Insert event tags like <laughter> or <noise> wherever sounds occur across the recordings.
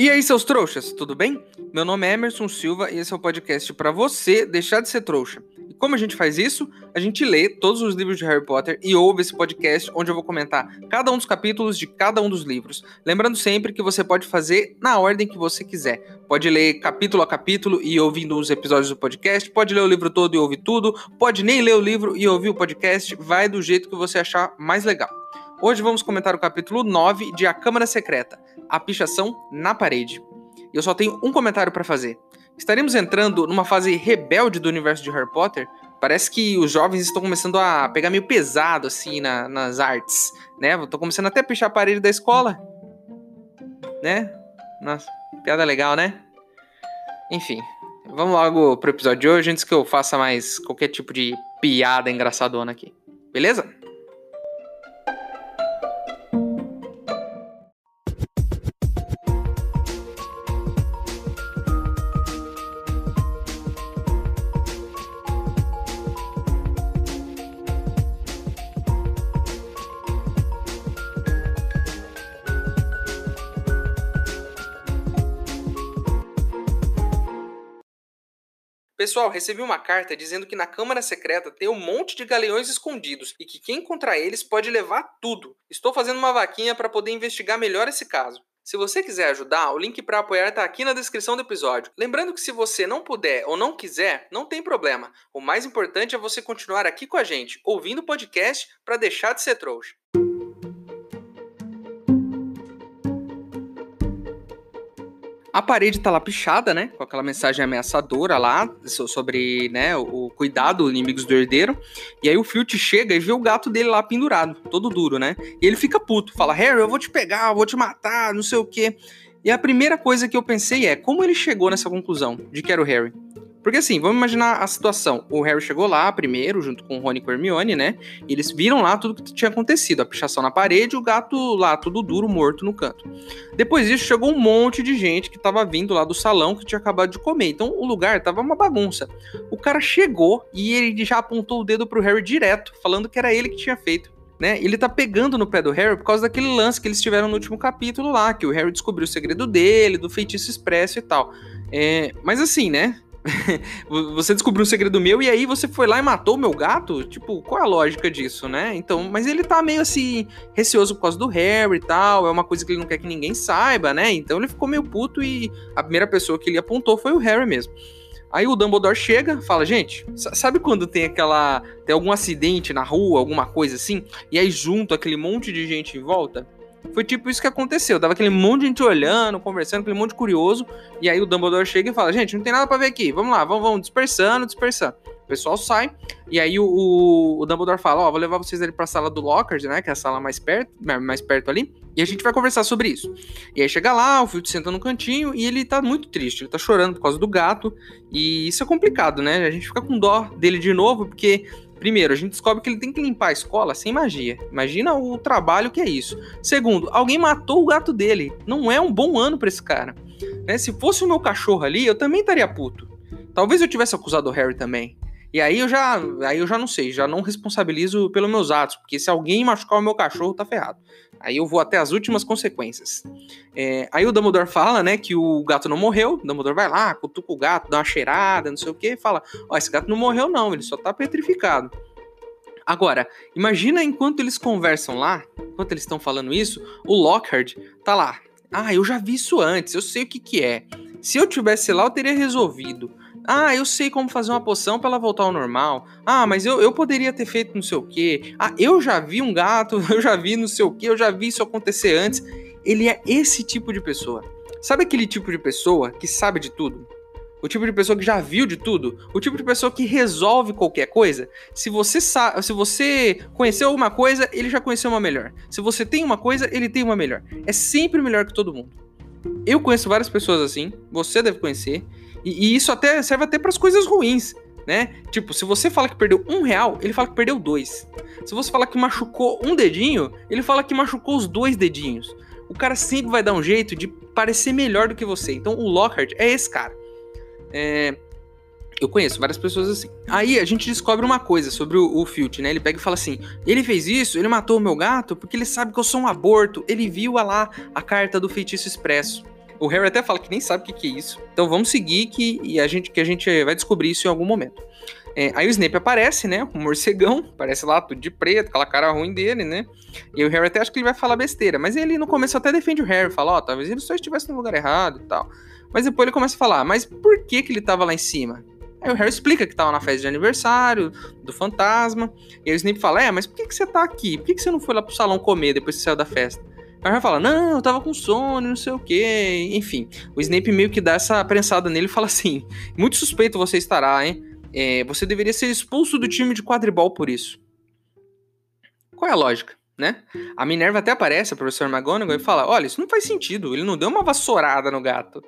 E aí, seus trouxas, tudo bem? Meu nome é Emerson Silva e esse é o podcast para você deixar de ser trouxa. E como a gente faz isso? A gente lê todos os livros de Harry Potter e ouve esse podcast onde eu vou comentar cada um dos capítulos de cada um dos livros. Lembrando sempre que você pode fazer na ordem que você quiser. Pode ler capítulo a capítulo e ouvindo os episódios do podcast, pode ler o livro todo e ouvir tudo, pode nem ler o livro e ouvir o podcast, vai do jeito que você achar mais legal. Hoje vamos comentar o capítulo 9 de A Câmara Secreta, a pichação na parede. Eu só tenho um comentário para fazer. Estaremos entrando numa fase rebelde do universo de Harry Potter? Parece que os jovens estão começando a pegar meio pesado assim na, nas artes, né? Estão começando até a pichar a parede da escola, né? Nossa, piada legal, né? Enfim, vamos logo pro episódio de hoje antes que eu faça mais qualquer tipo de piada engraçadona aqui. Beleza? Pessoal, recebi uma carta dizendo que na Câmara Secreta tem um monte de galeões escondidos e que quem encontrar eles pode levar tudo. Estou fazendo uma vaquinha para poder investigar melhor esse caso. Se você quiser ajudar, o link para apoiar está aqui na descrição do episódio. Lembrando que se você não puder ou não quiser, não tem problema. O mais importante é você continuar aqui com a gente, ouvindo o podcast para deixar de ser trouxa. A parede tá lá pichada, né? Com aquela mensagem ameaçadora lá sobre, né, o cuidado inimigos do herdeiro. E aí o Filch chega e vê o gato dele lá pendurado, todo duro, né? E ele fica puto, fala: "Harry, eu vou te pegar, eu vou te matar, não sei o quê". E a primeira coisa que eu pensei é como ele chegou nessa conclusão de que era o Harry. Porque assim, vamos imaginar a situação. O Harry chegou lá primeiro, junto com o Rony e com Hermione, né? E eles viram lá tudo que tinha acontecido. A pichação na parede, o gato lá, tudo duro, morto no canto. Depois disso, chegou um monte de gente que tava vindo lá do salão que tinha acabado de comer. Então, o lugar tava uma bagunça. O cara chegou e ele já apontou o dedo pro Harry direto, falando que era ele que tinha feito. Né? Ele tá pegando no pé do Harry por causa daquele lance que eles tiveram no último capítulo lá, que o Harry descobriu o segredo dele, do feitiço expresso e tal. É, mas assim, né? <laughs> você descobriu um segredo meu e aí você foi lá e matou o meu gato? Tipo, qual é a lógica disso, né? Então, mas ele tá meio assim, receoso por causa do Harry e tal, é uma coisa que ele não quer que ninguém saiba, né? Então ele ficou meio puto e a primeira pessoa que ele apontou foi o Harry mesmo. Aí o Dumbledore chega, fala, gente, sabe quando tem aquela. tem algum acidente na rua, alguma coisa assim, e aí junto aquele monte de gente em volta? Foi tipo isso que aconteceu. Tava aquele monte de gente olhando, conversando, aquele monte de curioso. E aí o Dumbledore chega e fala: Gente, não tem nada para ver aqui. Vamos lá, vamos, vamos dispersando, dispersando. O pessoal sai. E aí o, o, o Dumbledore fala: Ó, oh, vou levar vocês ali pra sala do Lockhart, né? Que é a sala mais perto, mais perto ali. E a gente vai conversar sobre isso. E aí chega lá, o Filch senta no cantinho e ele tá muito triste. Ele tá chorando por causa do gato. E isso é complicado, né? A gente fica com dó dele de novo, porque Primeiro, a gente descobre que ele tem que limpar a escola sem magia. Imagina o trabalho que é isso. Segundo, alguém matou o gato dele. Não é um bom ano para esse cara. Né? Se fosse o meu cachorro ali, eu também estaria puto. Talvez eu tivesse acusado o Harry também. E aí eu já, aí eu já não sei, já não responsabilizo pelos meus atos, porque se alguém machucar o meu cachorro, tá ferrado. Aí eu vou até as últimas consequências. É, aí o Dumbledore fala, né, que o gato não morreu. O Dumbledore vai lá, cutuca o gato, dá uma cheirada, não sei o que, fala: Ó, esse gato não morreu, não, ele só tá petrificado. Agora, imagina enquanto eles conversam lá, enquanto eles estão falando isso, o Lockhart tá lá. Ah, eu já vi isso antes, eu sei o que que é. Se eu tivesse lá, eu teria resolvido. Ah, eu sei como fazer uma poção para ela voltar ao normal. Ah, mas eu, eu poderia ter feito não sei o quê. Ah, eu já vi um gato, <laughs> eu já vi não sei o quê, eu já vi isso acontecer antes. Ele é esse tipo de pessoa. Sabe aquele tipo de pessoa que sabe de tudo? O tipo de pessoa que já viu de tudo? O tipo de pessoa que resolve qualquer coisa? Se você sabe, se você conheceu uma coisa, ele já conheceu uma melhor. Se você tem uma coisa, ele tem uma melhor. É sempre melhor que todo mundo. Eu conheço várias pessoas assim, você deve conhecer, e, e isso até serve até para as coisas ruins, né? Tipo, se você fala que perdeu um real, ele fala que perdeu dois. Se você fala que machucou um dedinho, ele fala que machucou os dois dedinhos. O cara sempre vai dar um jeito de parecer melhor do que você. Então o Lockhart é esse cara. É, eu conheço várias pessoas assim. Aí a gente descobre uma coisa sobre o, o Filch, né? Ele pega e fala assim: ele fez isso, ele matou o meu gato porque ele sabe que eu sou um aborto. Ele viu lá a carta do feitiço expresso. O Harry até fala que nem sabe o que, que é isso. Então vamos seguir que, e a gente, que a gente vai descobrir isso em algum momento. É, aí o Snape aparece, né? Um morcegão, aparece lá tudo de preto, aquela cara ruim dele, né? E o Harry até acha que ele vai falar besteira, mas ele no começo até defende o Harry, fala, ó, oh, talvez ele só estivesse no lugar errado e tal. Mas depois ele começa a falar, mas por que que ele tava lá em cima? Aí o Harry explica que tava na festa de aniversário do fantasma. E aí o Snape fala: É, mas por que, que você tá aqui? Por que, que você não foi lá pro salão comer depois que saiu da festa? O Harry fala: Não, eu tava com sono, não sei o quê. Enfim, o Snape meio que dá essa prensada nele e fala assim: Muito suspeito você estará, hein? É, você deveria ser expulso do time de quadribol por isso. Qual é a lógica? Né? A Minerva até aparece, a professora McGonagall, e fala: Olha, isso não faz sentido, ele não deu uma vassourada no gato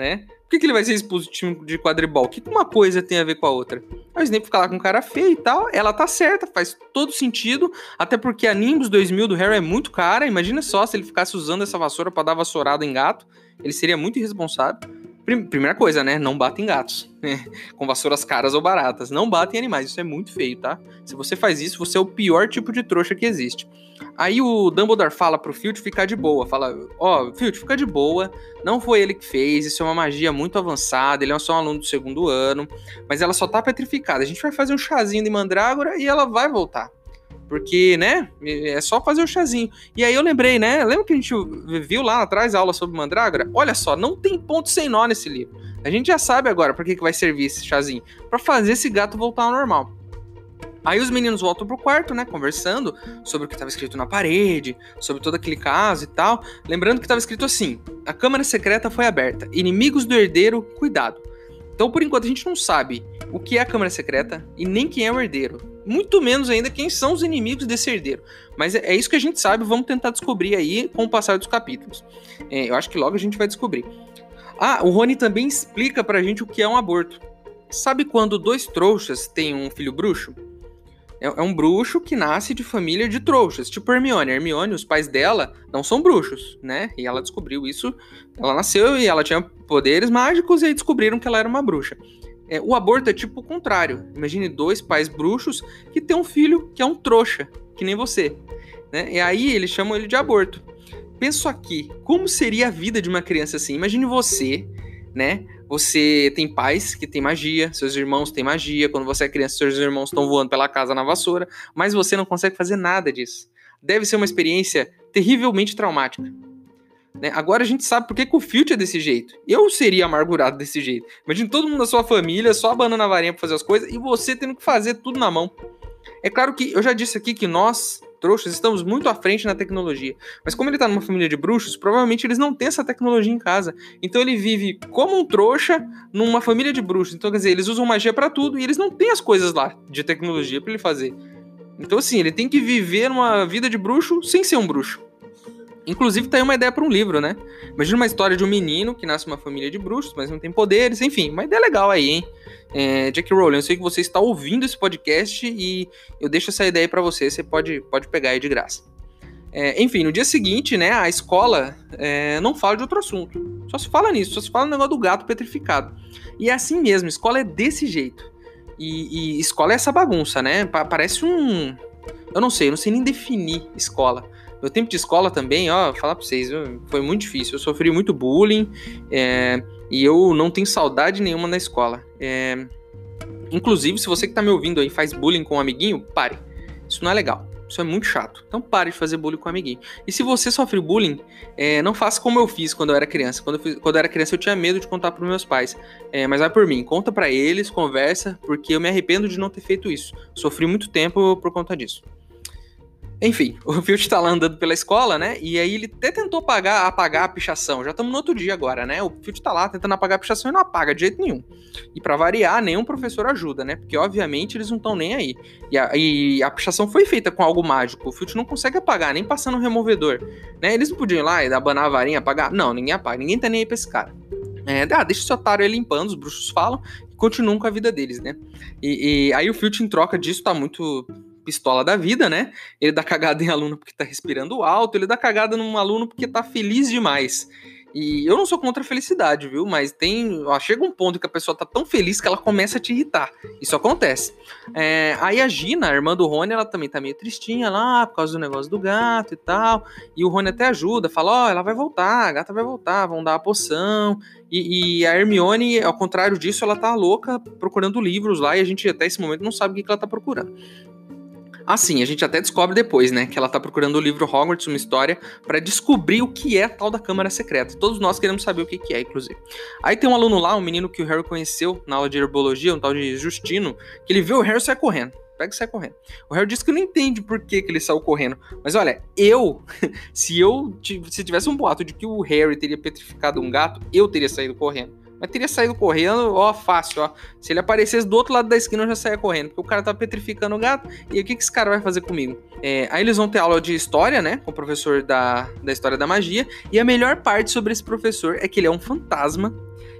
né? Por que, que ele vai ser expulso time de quadribol? O que, uma coisa tem a ver com a outra? A Snape fica lá com cara feio e tal, ela tá certa, faz todo sentido, até porque a Nimbus 2000 do Harry é muito cara, imagina só se ele ficasse usando essa vassoura para dar vassourada em gato, ele seria muito irresponsável. Primeira coisa, né? Não bata em gatos. Né? <laughs> Com vassouras caras ou baratas. Não bata em animais. Isso é muito feio, tá? Se você faz isso, você é o pior tipo de trouxa que existe. Aí o Dumbledore fala pro Filch ficar de boa. Fala, ó, oh, fica de boa. Não foi ele que fez. Isso é uma magia muito avançada. Ele é só um aluno do segundo ano. Mas ela só tá petrificada. A gente vai fazer um chazinho de mandrágora e ela vai voltar. Porque, né, é só fazer o chazinho. E aí eu lembrei, né, lembra que a gente viu lá atrás a aula sobre mandrágora? Olha só, não tem ponto sem nó nesse livro. A gente já sabe agora para que, que vai servir esse chazinho. para fazer esse gato voltar ao normal. Aí os meninos voltam pro quarto, né, conversando sobre o que estava escrito na parede, sobre todo aquele caso e tal. Lembrando que estava escrito assim: a câmara secreta foi aberta. Inimigos do herdeiro, cuidado. Então, por enquanto, a gente não sabe o que é a câmara secreta e nem quem é o herdeiro. Muito menos ainda quem são os inimigos desse herdeiro. Mas é, é isso que a gente sabe, vamos tentar descobrir aí com o passar dos capítulos. É, eu acho que logo a gente vai descobrir. Ah, o Rony também explica pra gente o que é um aborto. Sabe quando dois trouxas têm um filho bruxo? É, é um bruxo que nasce de família de trouxas, tipo Hermione. Hermione, os pais dela não são bruxos, né? E ela descobriu isso. Ela nasceu e ela tinha poderes mágicos e aí descobriram que ela era uma bruxa. É, o aborto é tipo o contrário. Imagine dois pais bruxos que tem um filho que é um trouxa, que nem você. Né? E aí eles chamam ele de aborto. Penso aqui, como seria a vida de uma criança assim? Imagine você, né? Você tem pais que têm magia, seus irmãos têm magia. Quando você é criança, seus irmãos estão voando pela casa na vassoura, mas você não consegue fazer nada disso. Deve ser uma experiência terrivelmente traumática. Né? Agora a gente sabe por que, o Filch é desse jeito. Eu seria amargurado desse jeito. Imagina todo mundo da sua família só abanando a varinha pra fazer as coisas e você tendo que fazer tudo na mão. É claro que eu já disse aqui que nós, trouxas, estamos muito à frente na tecnologia. Mas como ele tá numa família de bruxos, provavelmente eles não têm essa tecnologia em casa. Então ele vive como um trouxa numa família de bruxos. Então, quer dizer, eles usam magia para tudo e eles não têm as coisas lá de tecnologia para ele fazer. Então, assim, ele tem que viver uma vida de bruxo sem ser um bruxo. Inclusive, tá aí uma ideia para um livro, né? Imagina uma história de um menino que nasce numa família de bruxos, mas não tem poderes, enfim, uma ideia legal aí, hein? É, Jack Rowling, eu sei que você está ouvindo esse podcast e eu deixo essa ideia para você, você pode, pode pegar aí de graça. É, enfim, no dia seguinte, né, a escola é, não fala de outro assunto. Só se fala nisso, só se fala no negócio do gato petrificado. E é assim mesmo, escola é desse jeito. E, e escola é essa bagunça, né? parece um. Eu não sei, eu não sei nem definir escola. Meu tempo de escola também, ó, falar pra vocês, foi muito difícil. Eu sofri muito bullying. É, e eu não tenho saudade nenhuma na escola. É... Inclusive, se você que tá me ouvindo aí faz bullying com um amiguinho, pare. Isso não é legal. Isso é muito chato. Então pare de fazer bullying com um amiguinho. E se você sofre bullying, é, não faça como eu fiz quando eu era criança. Quando eu, fiz, quando eu era criança, eu tinha medo de contar para meus pais. É, mas vai por mim. Conta para eles, conversa, porque eu me arrependo de não ter feito isso. Sofri muito tempo por conta disso. Enfim, <laughs> o Filch tá lá andando pela escola, né? E aí ele até tentou apagar, apagar a pichação. Já estamos no outro dia agora, né? O Filch tá lá tentando apagar a pichação e não apaga de jeito nenhum. E para variar, nenhum professor ajuda, né? Porque obviamente eles não estão nem aí. E a, e a, pichação foi feita com algo mágico. O Filch não consegue apagar, nem passando um removedor. Né? Eles não podiam ir lá e abanar a varinha, apagar. Não, ninguém apaga. Ninguém tá nem aí pra esse cara. É, ah, deixa esse otário aí limpando, os bruxos falam, e continuam com a vida deles, né? E, e aí o Filch, em troca disso, tá muito pistola da vida, né? Ele dá cagada em aluno porque tá respirando alto, ele dá cagada num aluno porque tá feliz demais. E eu não sou contra a felicidade, viu? Mas tem. Ó, chega um ponto que a pessoa tá tão feliz que ela começa a te irritar. Isso acontece. É, aí a Gina, a irmã do Rony, ela também tá meio tristinha lá por causa do negócio do gato e tal. E o Rony até ajuda, fala: Ó, oh, ela vai voltar, a gata vai voltar, vão dar a poção. E, e, a Hermione, ao contrário disso, ela tá louca procurando livros lá e a gente até esse momento não sabe o que, que ela tá procurando. Assim, a gente até descobre depois, né, que ela tá procurando o livro Hogwarts, uma história, para descobrir o que é tal da Câmara Secreta. Todos nós queremos saber o que, que é, inclusive. Aí tem um aluno lá, um menino que o Harry conheceu na aula de herbologia, um tal de Justino, que ele vê o Harry e sai correndo. Pega e sai correndo. O Harry disse que não entende por que, que ele saiu correndo. Mas olha, eu, <laughs> se eu se tivesse um boato de que o Harry teria petrificado um gato, eu teria saído correndo. Mas teria saído correndo, ó, fácil, ó. Se ele aparecesse do outro lado da esquina, eu já saía correndo. Porque o cara tá petrificando o gato. E o que, que esse cara vai fazer comigo? É, aí eles vão ter aula de história, né? Com o professor da, da história da magia. E a melhor parte sobre esse professor é que ele é um fantasma.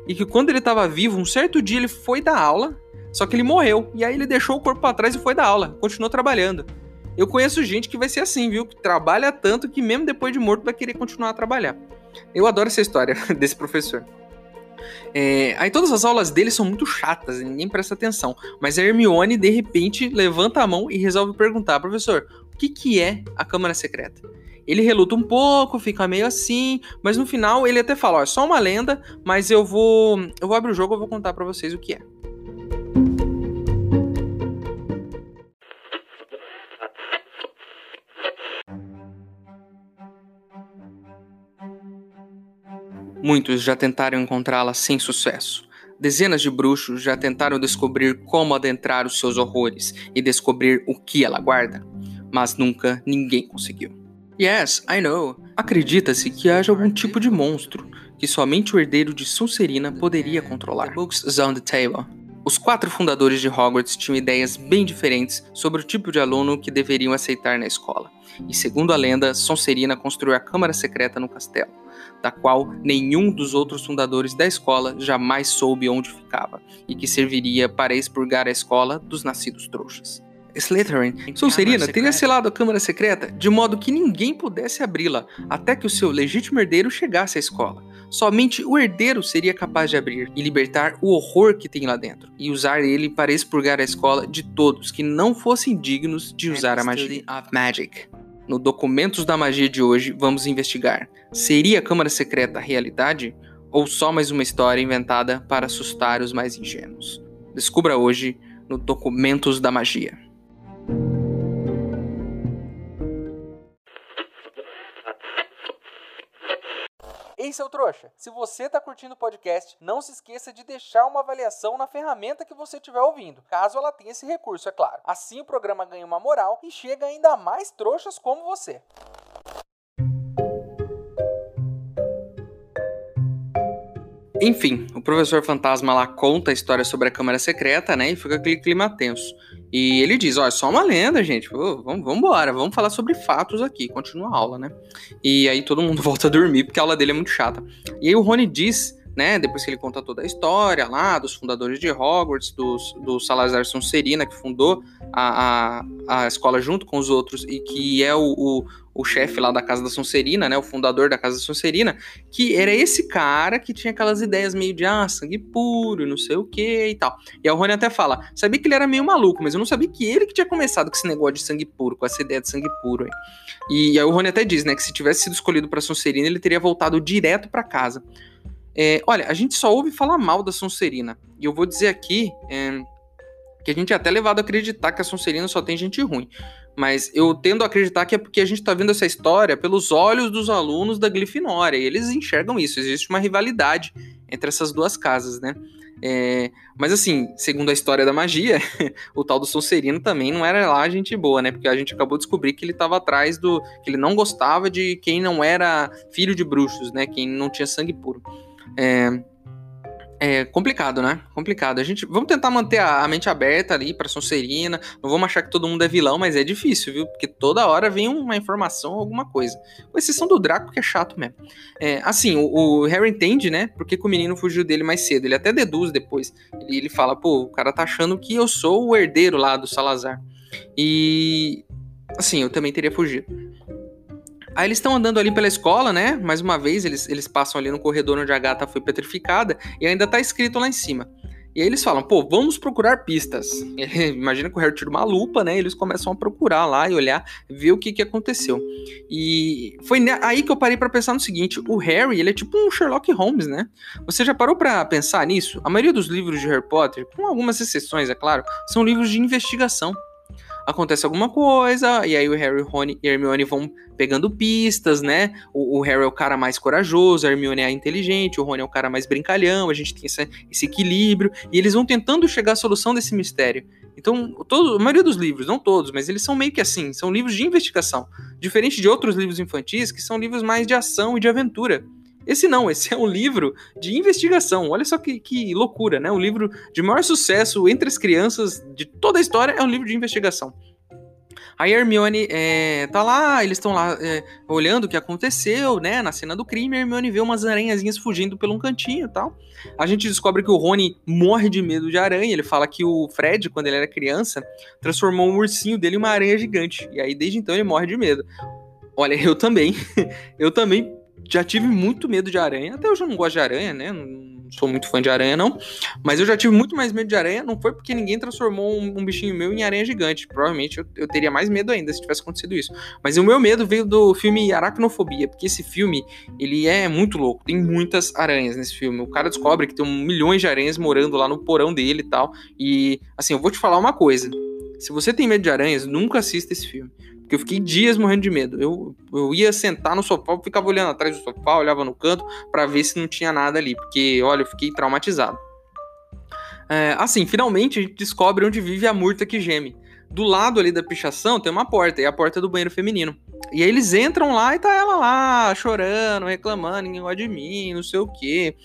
E que quando ele tava vivo, um certo dia ele foi dar aula. Só que ele morreu. E aí ele deixou o corpo para trás e foi dar aula. Continuou trabalhando. Eu conheço gente que vai ser assim, viu? Que trabalha tanto que mesmo depois de morto vai querer continuar a trabalhar. Eu adoro essa história <laughs> desse professor. É, aí todas as aulas dele são muito chatas, ninguém presta atenção. Mas a Hermione, de repente, levanta a mão e resolve perguntar, professor, o que, que é a Câmara Secreta? Ele reluta um pouco, fica meio assim, mas no final ele até fala, ó, é só uma lenda, mas eu vou, eu vou abrir o jogo, eu vou contar para vocês o que é. Muitos já tentaram encontrá-la sem sucesso. Dezenas de bruxos já tentaram descobrir como adentrar os seus horrores e descobrir o que ela guarda, mas nunca ninguém conseguiu. Yes, I know. Acredita-se que haja algum tipo de monstro que somente o herdeiro de Sonserina poderia controlar. The books on the table. Os quatro fundadores de Hogwarts tinham ideias bem diferentes sobre o tipo de aluno que deveriam aceitar na escola. E segundo a lenda, Sonserina construiu a câmara secreta no castelo da qual nenhum dos outros fundadores da escola jamais soube onde ficava, e que serviria para expurgar a escola dos nascidos trouxas. Slytherin, Sonserina teria selado a Câmara Secreta de modo que ninguém pudesse abri-la até que o seu legítimo herdeiro chegasse à escola. Somente o herdeiro seria capaz de abrir e libertar o horror que tem lá dentro, e usar ele para expurgar a escola de todos que não fossem dignos de usar a magia. Magic. No Documentos da Magia de hoje, vamos investigar: seria a Câmara Secreta realidade ou só mais uma história inventada para assustar os mais ingênuos? Descubra hoje no Documentos da Magia. Ei, seu trouxa, se você está curtindo o podcast, não se esqueça de deixar uma avaliação na ferramenta que você estiver ouvindo, caso ela tenha esse recurso, é claro. Assim o programa ganha uma moral e chega ainda mais trouxas como você. Enfim, o professor fantasma lá conta a história sobre a Câmara Secreta, né? E fica aquele clima tenso. E ele diz: Ó, é só uma lenda, gente. Pô, vamos, vamos embora, vamos falar sobre fatos aqui. Continua a aula, né? E aí todo mundo <laughs> volta a dormir, porque a aula dele é muito chata. E aí o Rony diz né? Depois que ele conta toda a história lá dos fundadores de Hogwarts, dos, do Salazar Sonserina, que fundou a, a, a escola junto com os outros e que é o, o, o chefe lá da Casa da Sonserina, né? O fundador da Casa da Sonserina, que era esse cara que tinha aquelas ideias meio de ah, sangue puro, não sei o que e tal. E a Rony até fala: sabia que ele era meio maluco, mas eu não sabia que ele que tinha começado com esse negócio de sangue puro, com essa ideia de sangue puro aí. E aí o Rony até diz, né, que se tivesse sido escolhido para Sonserina, ele teria voltado direto para casa. É, olha, a gente só ouve falar mal da Sonserina. E eu vou dizer aqui é, que a gente é até levado a acreditar que a Sonserina só tem gente ruim. Mas eu tendo a acreditar que é porque a gente está vendo essa história pelos olhos dos alunos da Grifinória. E eles enxergam isso. Existe uma rivalidade entre essas duas casas, né? É, mas assim, segundo a história da magia, <laughs> o tal do Sonserino também não era lá gente boa, né? Porque a gente acabou de descobrir que ele estava atrás do. que ele não gostava de quem não era filho de bruxos, né? Quem não tinha sangue puro. É, é complicado, né? Complicado. A gente vamos tentar manter a, a mente aberta ali para Sonserina. Não vamos achar que todo mundo é vilão, mas é difícil, viu? Porque toda hora vem uma informação, alguma coisa. Com exceção do Draco, que é chato mesmo. É, assim, o, o, Harry entende, né? Porque que o menino fugiu dele mais cedo. Ele até deduz depois. Ele, ele fala, pô, o cara tá achando que eu sou o herdeiro lá do Salazar. E assim, eu também teria fugido. Aí eles estão andando ali pela escola, né? Mais uma vez, eles, eles passam ali no corredor onde a gata foi petrificada e ainda tá escrito lá em cima. E aí eles falam, pô, vamos procurar pistas. <laughs> Imagina que o Harry tira uma lupa, né? Eles começam a procurar lá e olhar, ver o que, que aconteceu. E foi aí que eu parei para pensar no seguinte: o Harry, ele é tipo um Sherlock Holmes, né? Você já parou para pensar nisso? A maioria dos livros de Harry Potter, com algumas exceções, é claro, são livros de investigação acontece alguma coisa, e aí o Harry Rony, e Hermione vão pegando pistas, né? O, o, Harry é o cara mais corajoso, a Hermione é a inteligente, o Rony é o cara mais brincalhão, a gente tem esse, esse equilíbrio, e eles vão tentando chegar à solução desse mistério. Então, todo, a maioria dos livros, não todos, mas eles são meio que assim, são livros de investigação. Diferente de outros livros infantis, que são livros mais de ação e de aventura. Esse não, esse é um livro de investigação. Olha só que, que loucura, né? O livro de maior sucesso entre as crianças de toda a história é um livro de investigação. A Hermione é, tá lá, eles estão lá é, olhando o que aconteceu, né, na cena do crime. A Hermione vê umas aranhazinhas fugindo pelo um cantinho e tal. A gente descobre que o Rony morre de medo de aranha. Ele fala que o Fred, quando ele era criança, transformou um ursinho dele em uma aranha gigante. E aí, desde então, ele morre de medo. Olha, eu também. <laughs> eu também já tive muito medo de aranha. Até hoje eu não gosto de aranha, né? Não sou muito fã de aranha, não. Mas eu já tive muito mais medo de aranha. Não foi porque ninguém transformou um, um bichinho meu em aranha gigante. Provavelmente eu, eu, teria mais medo ainda se tivesse acontecido isso. Mas o meu medo veio do filme Aracnofobia. Porque esse filme, ele é muito louco. Tem muitas aranhas nesse filme. O cara descobre que tem milhões de aranhas morando lá no porão dele e tal. E, assim, eu vou te falar uma coisa. Se você tem medo de aranhas, nunca assista esse filme. Porque eu fiquei dias morrendo de medo. Eu, eu ia sentar no sofá, eu ficava olhando atrás do sofá, olhava no canto para ver se não tinha nada ali. Porque, olha, eu fiquei traumatizado. É, assim, finalmente a gente descobre onde vive a murta que geme. Do lado ali da pichação tem uma porta, e é a porta do banheiro feminino. E aí eles entram lá e tá ela lá, chorando, reclamando, ninguém gosta de mim, não sei o quê.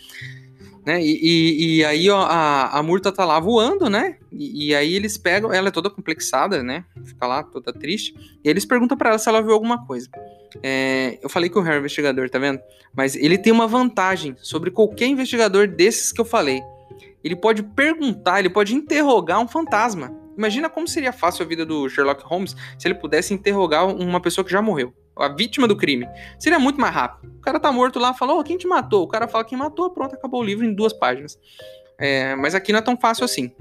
Né? E, e, e, aí ó, a, a Murta tá lá voando, né? E, e, aí eles pegam, ela é toda complexada, né? Fica lá toda triste. E eles perguntam para ela se ela viu alguma coisa. É, eu falei que o Harry é investigador, tá vendo? Mas ele tem uma vantagem sobre qualquer investigador desses que eu falei. Ele pode perguntar, ele pode interrogar um fantasma. Imagina como seria fácil a vida do Sherlock Holmes se ele pudesse interrogar uma pessoa que já morreu a vítima do crime. Seria muito mais rápido. O cara tá morto lá, falou, oh, quem te matou? O cara fala quem matou, pronto, acabou o livro em duas páginas. É, mas aqui não é tão fácil assim.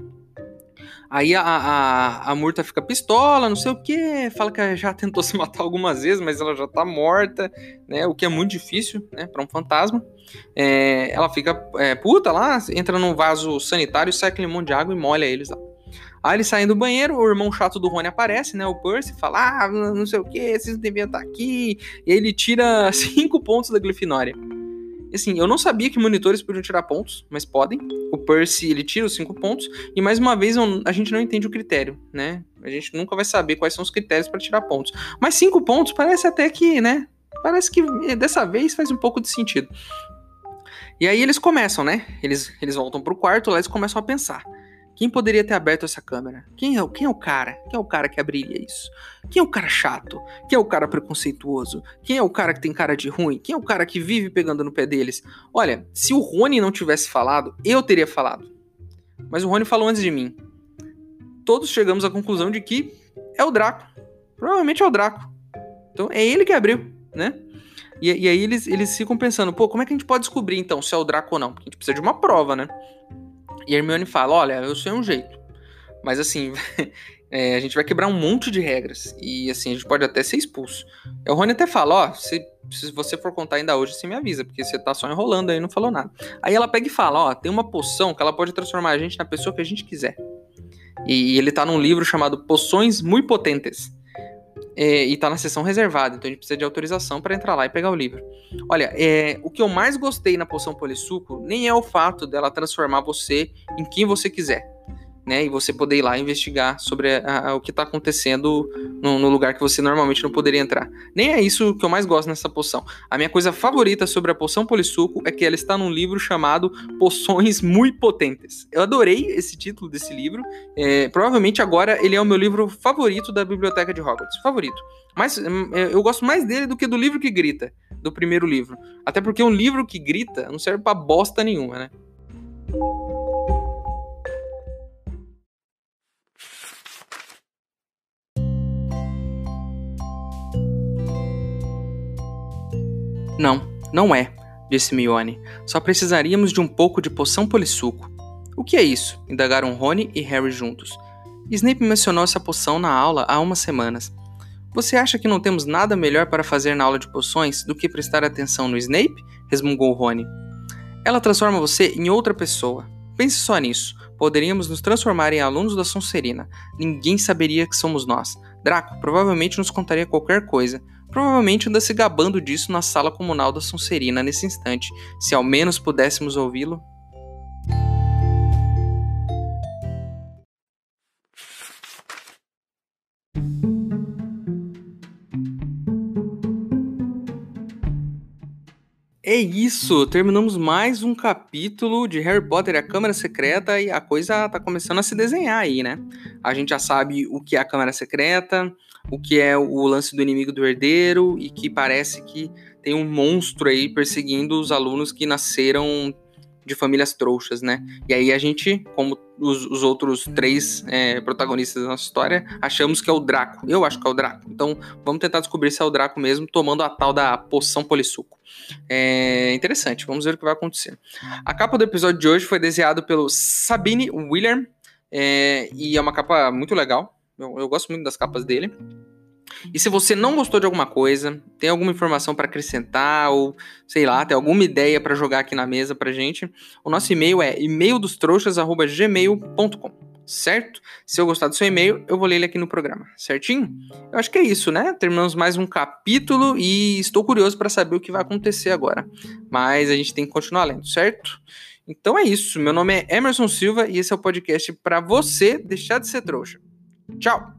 Aí a, a, a Murta fica pistola, não sei o que, fala que já tentou <laughs> se matar algumas vezes, mas ela já tá morta, né? O que é muito difícil, né, para um fantasma. É, ela fica é, puta lá, entra num vaso sanitário, sai aquele monte de água e molha eles lá. Aí eles saem do banheiro, o irmão chato do Rony aparece, né? O Percy fala: Ah, não sei o que, vocês não deviam estar aqui. E ele tira <laughs> cinco pontos da Grifinória. Assim, eu não sabia que monitores podiam tirar pontos, mas podem. O Percy, ele tira os cinco pontos. E mais uma vez, a gente não entende o critério, né? A gente nunca vai saber quais são os critérios para tirar pontos. Mas cinco pontos parece até que, né? Parece que eh, dessa vez faz um pouco de sentido. E aí eles começam, né? Eles, eles voltam pro quarto lá eles começam a pensar. Quem poderia ter aberto essa câmera? Quem é, quem é o cara? Quem é o cara que abriria isso? Quem é o cara chato? Quem é o cara preconceituoso? Quem é o cara que tem cara de ruim? Quem é o cara que vive pegando no pé deles? Olha, se o Rony não tivesse falado, eu teria falado. Mas o Rony falou antes de mim. Todos chegamos à conclusão de que é o Draco. Provavelmente é o Draco. Então é ele que abriu, né? E, e aí eles, eles ficam pensando, pô, como é que a gente pode descobrir então se é o Draco ou não? Porque a gente precisa de uma prova, né? E a Hermione fala: Olha, eu sei um jeito. Mas assim, <laughs> é, a gente vai quebrar um monte de regras. E assim, a gente pode até ser expulso. E o Rony até fala: Ó, se, se você for contar ainda hoje, você me avisa, porque você tá só enrolando aí não falou nada. Aí ela pega e fala: Ó, tem uma poção que ela pode transformar a gente na pessoa que a gente quiser. E ele tá num livro chamado Poções Muito Potentes. É, e tá na sessão reservada, então a gente precisa de autorização para entrar lá e pegar o livro. Olha, é, o que eu mais gostei na poção polissuco nem é o fato dela transformar você em quem você quiser né? E você poder ir lá investigar sobre a, a, o que está acontecendo no, no, lugar que você normalmente não poderia entrar. Nem é isso que eu mais gosto nessa poção. A minha coisa favorita sobre a poção polissuco é que ela está num livro chamado Poções Muito Potentes. Eu adorei esse título desse livro. É, provavelmente agora ele é o meu livro favorito da biblioteca de Hogwarts. Favorito. Mas hum, é, eu gosto mais dele do que do livro que grita, do primeiro livro. Até porque um livro que grita não serve para bosta nenhuma, né? Não, não é, disse Mione. Só precisaríamos de um pouco de poção polissuco. O que é isso? indagaram Rony e Harry juntos. Snape mencionou essa poção na aula há umas semanas. Você acha que não temos nada melhor para fazer na aula de poções do que prestar atenção no Snape? resmungou Rony. Ela transforma você em outra pessoa. Pense só nisso. Poderíamos nos transformar em alunos da Sonserina. Ninguém saberia que somos nós. Draco provavelmente nos contaria qualquer coisa. Provavelmente anda se gabando disso na sala comunal da Sonserina nesse instante. Se ao menos pudéssemos ouvi-lo. É isso, terminamos mais um capítulo de Harry Potter e a Câmara Secreta e a coisa tá começando a se desenhar aí, né? A gente já sabe o que é a Câmara Secreta, o que é o lance do inimigo do herdeiro e que parece que tem um monstro aí perseguindo os alunos que nasceram de famílias trouxas, né? E aí a gente, como os, os outros três é, protagonistas da nossa história, achamos que é o Draco. Eu acho que é o Draco. Então vamos tentar descobrir se é o Draco mesmo, tomando a tal da poção polissuco. É interessante, vamos ver o que vai acontecer. A capa do episódio de hoje foi desenhada pelo Sabine William é, e é uma capa muito legal. Eu, eu gosto muito das capas dele. E se você não gostou de alguma coisa, tem alguma informação para acrescentar ou sei lá, tem alguma ideia para jogar aqui na mesa pra gente, o nosso e-mail é e-maildostrouxas@gmail.com, certo? Se eu gostar do seu e-mail, eu vou ler ele aqui no programa, certinho? Eu acho que é isso, né? Terminamos mais um capítulo e estou curioso para saber o que vai acontecer agora. Mas a gente tem que continuar lendo, certo? Então é isso. Meu nome é Emerson Silva e esse é o podcast para você deixar de ser trouxa. Tchau.